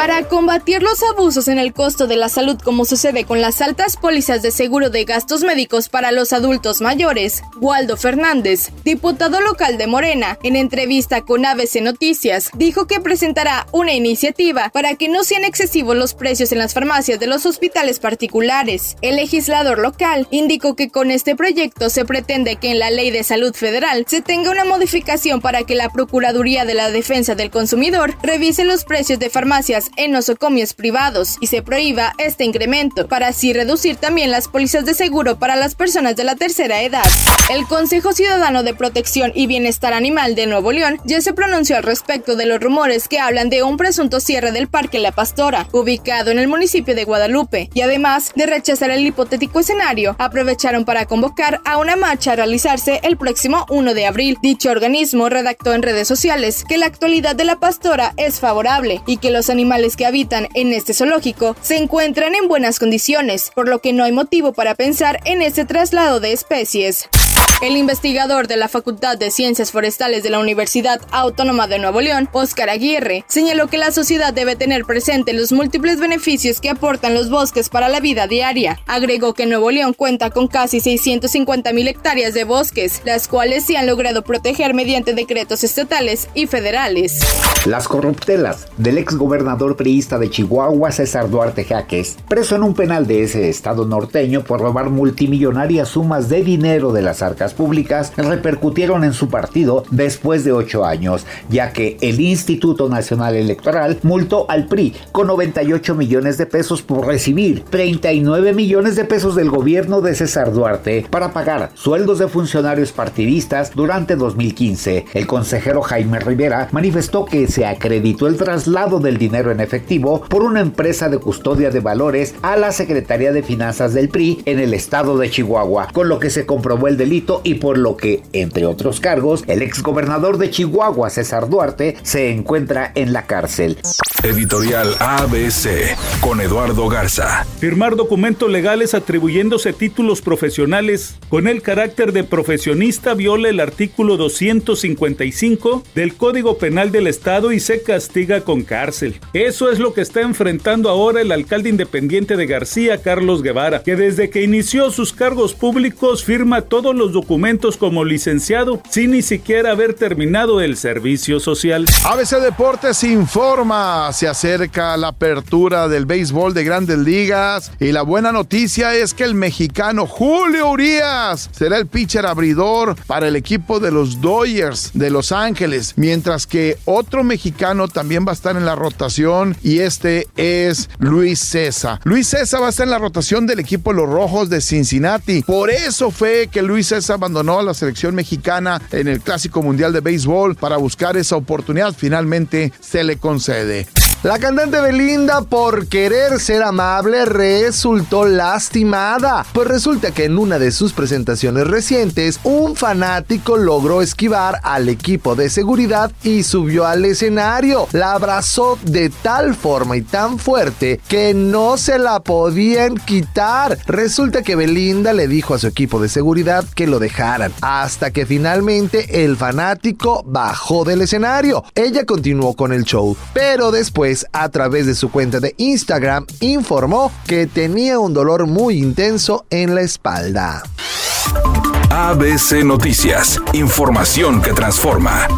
Para combatir los abusos en el costo de la salud como sucede con las altas pólizas de seguro de gastos médicos para los adultos mayores, Waldo Fernández, diputado local de Morena, en entrevista con ABC Noticias, dijo que presentará una iniciativa para que no sean excesivos los precios en las farmacias de los hospitales particulares. El legislador local indicó que con este proyecto se pretende que en la Ley de Salud Federal se tenga una modificación para que la Procuraduría de la Defensa del Consumidor revise los precios de farmacias en nosocomios privados y se prohíba este incremento, para así reducir también las pólizas de seguro para las personas de la tercera edad. El Consejo Ciudadano de Protección y Bienestar Animal de Nuevo León ya se pronunció al respecto de los rumores que hablan de un presunto cierre del Parque La Pastora, ubicado en el municipio de Guadalupe, y además de rechazar el hipotético escenario, aprovecharon para convocar a una marcha a realizarse el próximo 1 de abril. Dicho organismo redactó en redes sociales que la actualidad de la pastora es favorable y que los animales que habitan en este zoológico se encuentran en buenas condiciones, por lo que no hay motivo para pensar en ese traslado de especies. El investigador de la Facultad de Ciencias Forestales de la Universidad Autónoma de Nuevo León, Óscar Aguirre, señaló que la sociedad debe tener presente los múltiples beneficios que aportan los bosques para la vida diaria. Agregó que Nuevo León cuenta con casi 650 mil hectáreas de bosques, las cuales se han logrado proteger mediante decretos estatales y federales. Las corruptelas del exgobernador priista de Chihuahua, César Duarte Jaques, preso en un penal de ese estado norteño por robar multimillonarias sumas de dinero de las arcas públicas repercutieron en su partido después de ocho años, ya que el Instituto Nacional Electoral multó al PRI con 98 millones de pesos por recibir 39 millones de pesos del gobierno de César Duarte para pagar sueldos de funcionarios partidistas durante 2015. El consejero Jaime Rivera manifestó que se acreditó el traslado del dinero en efectivo por una empresa de custodia de valores a la Secretaría de Finanzas del PRI en el estado de Chihuahua, con lo que se comprobó el delito y por lo que, entre otros cargos, el exgobernador de Chihuahua, César Duarte, se encuentra en la cárcel. Editorial ABC con Eduardo Garza. Firmar documentos legales atribuyéndose títulos profesionales con el carácter de profesionista viola el artículo 255 del Código Penal del Estado y se castiga con cárcel. Eso es lo que está enfrentando ahora el alcalde independiente de García, Carlos Guevara, que desde que inició sus cargos públicos firma todos los documentos como licenciado sin ni siquiera haber terminado el servicio social. ABC Deportes informa se acerca la apertura del béisbol de grandes ligas y la buena noticia es que el mexicano Julio Urias será el pitcher abridor para el equipo de los Dodgers de Los Ángeles, mientras que otro mexicano también va a estar en la rotación y este es Luis César. Luis César va a estar en la rotación del equipo los Rojos de Cincinnati. Por eso fue que Luis César abandonó a la selección mexicana en el Clásico Mundial de Béisbol para buscar esa oportunidad. Finalmente se le concede. La cantante Belinda, por querer ser amable, resultó lastimada. Pues resulta que en una de sus presentaciones recientes, un fanático logró esquivar al equipo de seguridad y subió al escenario. La abrazó de tal forma y tan fuerte que no se la podían quitar. Resulta que Belinda le dijo a su equipo de seguridad que lo dejaran, hasta que finalmente el fanático bajó del escenario. Ella continuó con el show, pero después a través de su cuenta de Instagram informó que tenía un dolor muy intenso en la espalda. ABC Noticias, información que transforma.